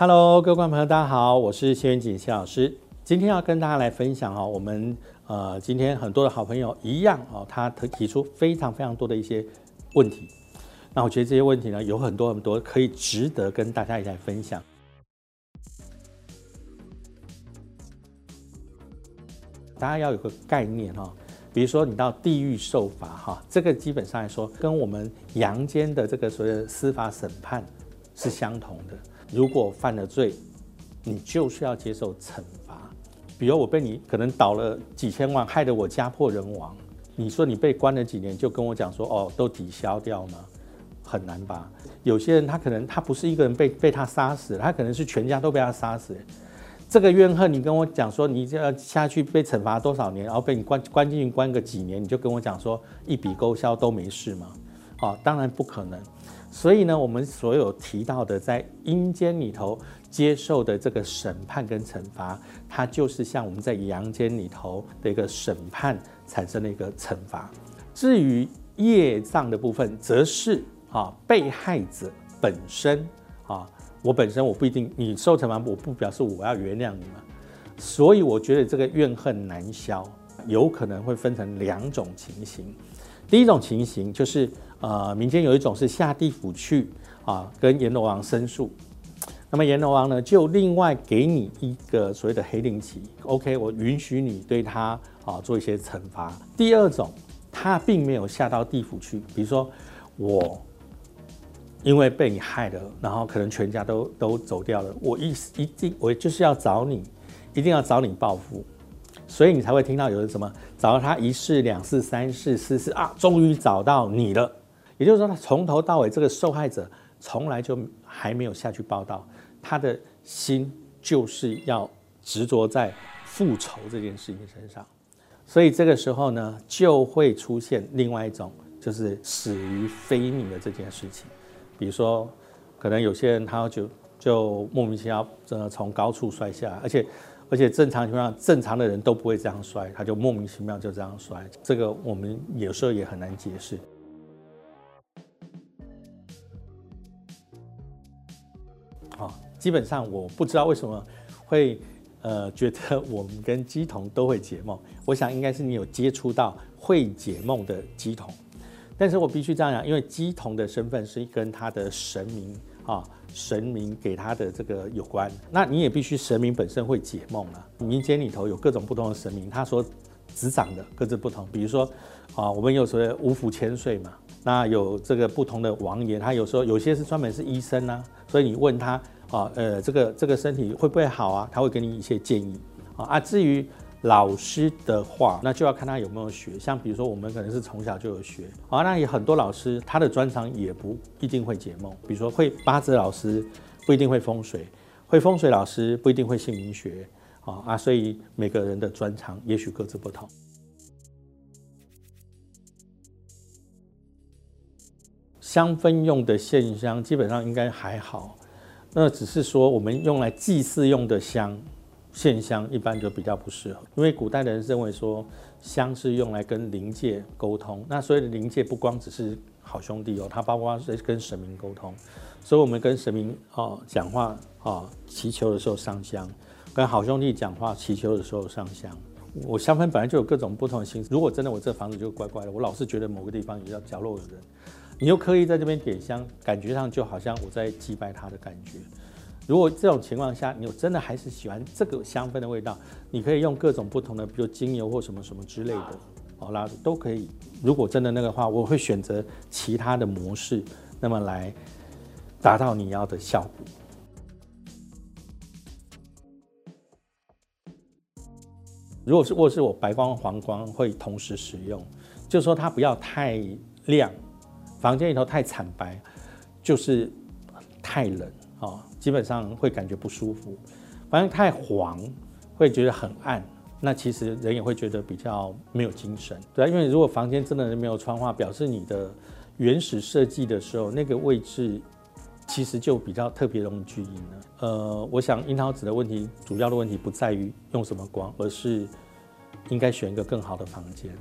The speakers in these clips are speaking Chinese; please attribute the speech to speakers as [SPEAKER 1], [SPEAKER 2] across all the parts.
[SPEAKER 1] Hello，各位观众朋友，大家好，我是谢元锦谢老师。今天要跟大家来分享哦，我们呃今天很多的好朋友一样哦，他提提出非常非常多的一些问题。那我觉得这些问题呢，有很多很多可以值得跟大家一起来分享。大家要有个概念哈，比如说你到地狱受罚哈，这个基本上来说跟我们阳间的这个所谓的司法审判是相同的。如果犯了罪，你就是要接受惩罚。比如我被你可能倒了几千万，害得我家破人亡，你说你被关了几年，就跟我讲说哦，都抵消掉吗？很难吧？有些人他可能他不是一个人被被他杀死，他可能是全家都被他杀死。这个怨恨，你跟我讲说你要下去被惩罚多少年，然后被你关关进去关个几年，你就跟我讲说一笔勾销都没事吗？啊，当然不可能。所以呢，我们所有提到的在阴间里头接受的这个审判跟惩罚，它就是像我们在阳间里头的一个审判产生的一个惩罚。至于业障的部分，则是啊被害者本身啊，我本身我不一定你受惩罚，我不表示我要原谅你嘛。所以我觉得这个怨恨难消，有可能会分成两种情形。第一种情形就是。呃，民间有一种是下地府去啊，跟阎罗王申诉。那么阎罗王呢，就另外给你一个所谓的黑令旗，OK，我允许你对他啊做一些惩罚。第二种，他并没有下到地府去，比如说我因为被你害了，然后可能全家都都走掉了，我一一定我就是要找你，一定要找你报复。所以你才会听到有人什么找到他一世、两世、三世、四世啊，终于找到你了。也就是说，他从头到尾，这个受害者从来就还没有下去报道，他的心就是要执着在复仇这件事情身上，所以这个时候呢，就会出现另外一种，就是死于非命的这件事情。比如说，可能有些人他就就莫名其妙的从高处摔下来，而且而且正常情况下，正常的人都不会这样摔，他就莫名其妙就这样摔，这个我们有时候也很难解释。基本上我不知道为什么会呃觉得我们跟鸡童都会解梦，我想应该是你有接触到会解梦的鸡童，但是我必须这样讲，因为鸡童的身份是跟他的神明啊神明给他的这个有关，那你也必须神明本身会解梦了。民间里头有各种不同的神明，他所执掌的各自不同，比如说啊我们有时候五府千岁嘛，那有这个不同的王爷，他有时候有些是专门是医生啊，所以你问他。啊，呃，这个这个身体会不会好啊？他会给你一些建议啊。啊，至于老师的话，那就要看他有没有学。像比如说，我们可能是从小就有学啊，那有很多老师他的专长也不一定会解梦。比如说会八字老师不一定会风水，会风水老师不一定会姓名学啊啊，所以每个人的专长也许各自不同。香氛用的线香基本上应该还好。那只是说，我们用来祭祀用的香，线香一般就比较不适合，因为古代的人认为说，香是用来跟灵界沟通。那所以灵界不光只是好兄弟哦，它包括是跟神明沟通。所以我们跟神明哦讲话啊，祈求的时候上香；跟好兄弟讲话祈求的时候上香。我香氛本来就有各种不同的形式。如果真的我这房子就怪怪的，我老是觉得某个地方有要角落有人。你又刻意在这边点香，感觉上就好像我在祭拜他的感觉。如果这种情况下，你真的还是喜欢这个香氛的味道，你可以用各种不同的，比如精油或什么什么之类的，好啦，都可以。如果真的那个话，我会选择其他的模式，那么来达到你要的效果。如果是卧室，我白光、黄光会同时使用，就是说它不要太亮。房间里头太惨白，就是太冷啊，基本上会感觉不舒服。反正太黄，会觉得很暗，那其实人也会觉得比较没有精神。对啊，因为如果房间真的没有窗花，表示你的原始设计的时候那个位置其实就比较特别容易聚阴了。呃，我想樱桃子的问题，主要的问题不在于用什么光，而是应该选一个更好的房间。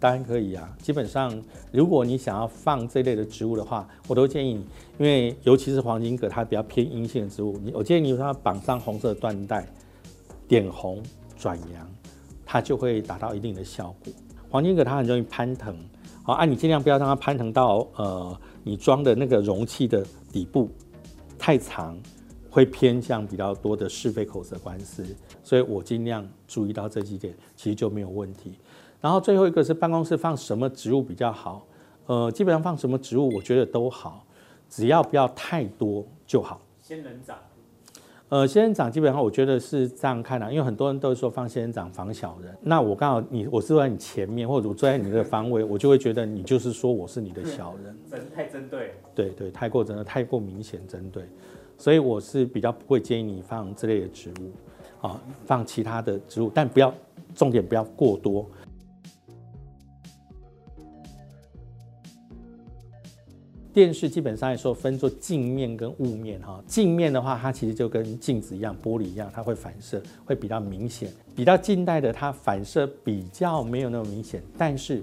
[SPEAKER 1] 当然可以啊。基本上，如果你想要放这类的植物的话，我都建议你，因为尤其是黄金葛，它比较偏阴性的植物，你我建议你它绑上红色缎带，点红转阳，它就会达到一定的效果。黄金葛它很容易攀藤，好啊，你尽量不要让它攀藤到呃你装的那个容器的底部太长。会偏向比较多的是非口舌官司，所以我尽量注意到这几点，其实就没有问题。然后最后一个是办公室放什么植物比较好？呃，基本上放什么植物，我觉得都好，只要不要太多就好。
[SPEAKER 2] 仙人掌，
[SPEAKER 1] 呃，仙人掌基本上我觉得是这样看的，因为很多人都说放仙人掌防小人。那我刚好你我坐在你前面，或者我坐在你的方位，我就会觉得你就是说我是你的小人，
[SPEAKER 2] 针太针对。
[SPEAKER 1] 对对，太过真的太过明显针对。所以我是比较不会建议你放这类的植物，啊，放其他的植物，但不要重点不要过多。电视基本上来说分作镜面跟雾面哈，镜面的话它其实就跟镜子一样，玻璃一样，它会反射，会比较明显。比较近代的它反射比较没有那么明显，但是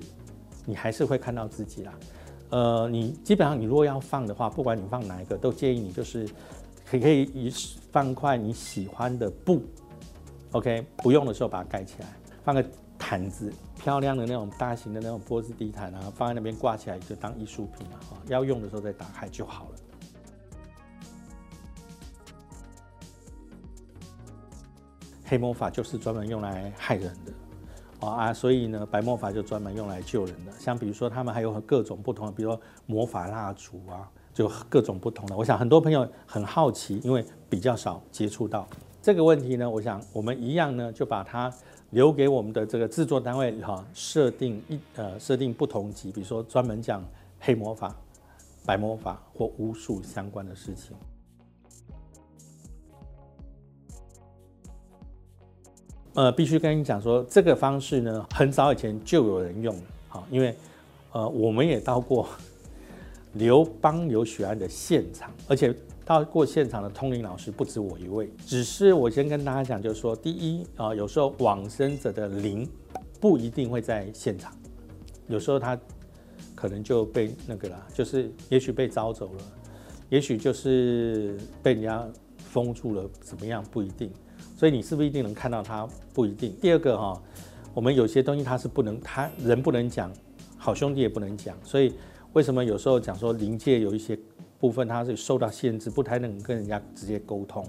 [SPEAKER 1] 你还是会看到自己啦。呃，你基本上你如果要放的话，不管你放哪一个，都建议你就是。可可以以放块你喜欢的布，OK，不用的时候把它盖起来，放个毯子，漂亮的那种大型的那种波斯地毯啊，放在那边挂起来就当艺术品了哈。要用的时候再打开就好了。黑魔法就是专门用来害人的啊，所以呢，白魔法就专门用来救人的。像比如说他们还有各种不同的，比如说魔法蜡烛啊。就各种不同的，我想很多朋友很好奇，因为比较少接触到这个问题呢。我想我们一样呢，就把它留给我们的这个制作单位哈，设定一呃设定不同级，比如说专门讲黑魔法、白魔法或巫术相关的事情。呃，必须跟你讲说，这个方式呢，很早以前就有人用了，好，因为呃我们也到过。刘邦刘许安的现场，而且到过现场的通灵老师不止我一位。只是我先跟大家讲，就是说，第一啊，有时候往生者的灵不一定会在现场，有时候他可能就被那个了，就是也许被招走了，也许就是被人家封住了，怎么样不一定。所以你是不是一定能看到他？不一定。第二个哈，我们有些东西他是不能，他人不能讲，好兄弟也不能讲，所以。为什么有时候讲说灵界有一些部分它是受到限制，不太能跟人家直接沟通？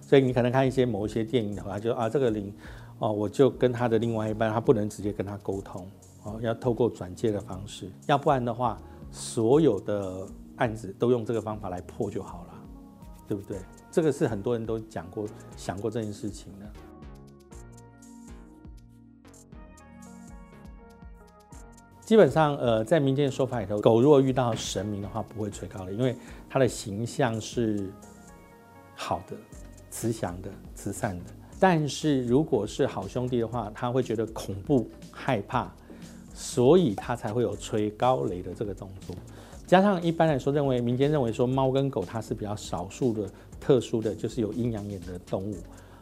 [SPEAKER 1] 所以你可能看一些某一些电影的话，就啊这个灵哦，我就跟他的另外一半，他不能直接跟他沟通哦，要透过转介的方式，要不然的话，所有的案子都用这个方法来破就好了，对不对？这个是很多人都讲过、想过这件事情的。基本上，呃，在民间的说法里头，狗如果遇到神明的话，不会吹高的，因为它的形象是好的、慈祥的、慈善的。但是如果是好兄弟的话，他会觉得恐怖、害怕，所以他才会有吹高雷的这个动作。加上一般来说，认为民间认为说猫跟狗它是比较少数的、特殊的，就是有阴阳眼的动物，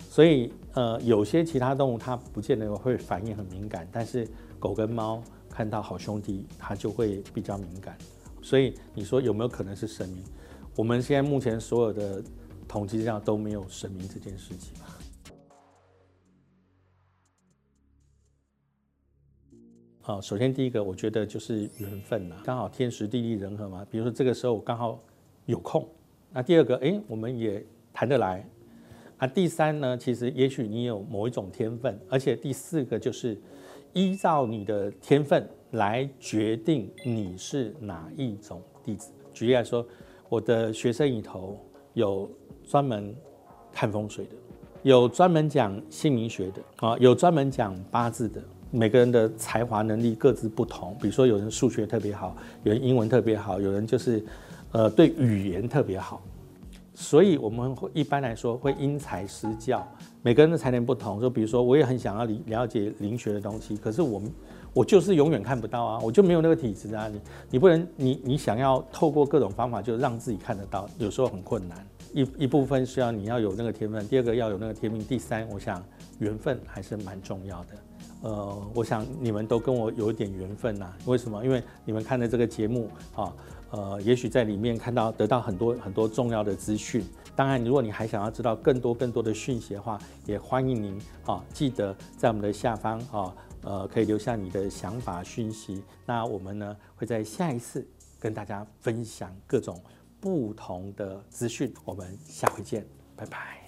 [SPEAKER 1] 所以呃，有些其他动物它不见得会反应很敏感，但是狗跟猫。看到好兄弟，他就会比较敏感，所以你说有没有可能是神明？我们现在目前所有的统计上都没有神明这件事情好，首先第一个，我觉得就是缘分呐，刚好天时地利人和嘛。比如说这个时候我刚好有空，那第二个，哎，我们也谈得来。啊，第三呢，其实也许你有某一种天分，而且第四个就是。依照你的天分来决定你是哪一种弟子。举例来说，我的学生里头有专门看风水的，有专门讲姓名学的，啊，有专门讲八字的。每个人的才华能力各自不同，比如说有人数学特别好，有人英文特别好，有人就是呃对语言特别好。所以我们会一般来说会因材施教，每个人的才能不同。就比如说，我也很想要了了解灵学的东西，可是我们我就是永远看不到啊，我就没有那个体质啊。你你不能，你你想要透过各种方法就让自己看得到，有时候很困难。一一部分是要你要有那个天分，第二个要有那个天命，第三，我想缘分还是蛮重要的。呃，我想你们都跟我有一点缘分呐。为什么？因为你们看的这个节目啊，呃，也许在里面看到得到很多很多重要的资讯。当然，如果你还想要知道更多更多的讯息的话，也欢迎您啊，记得在我们的下方啊，呃，可以留下你的想法讯息。那我们呢会在下一次跟大家分享各种不同的资讯。我们下回见，拜拜。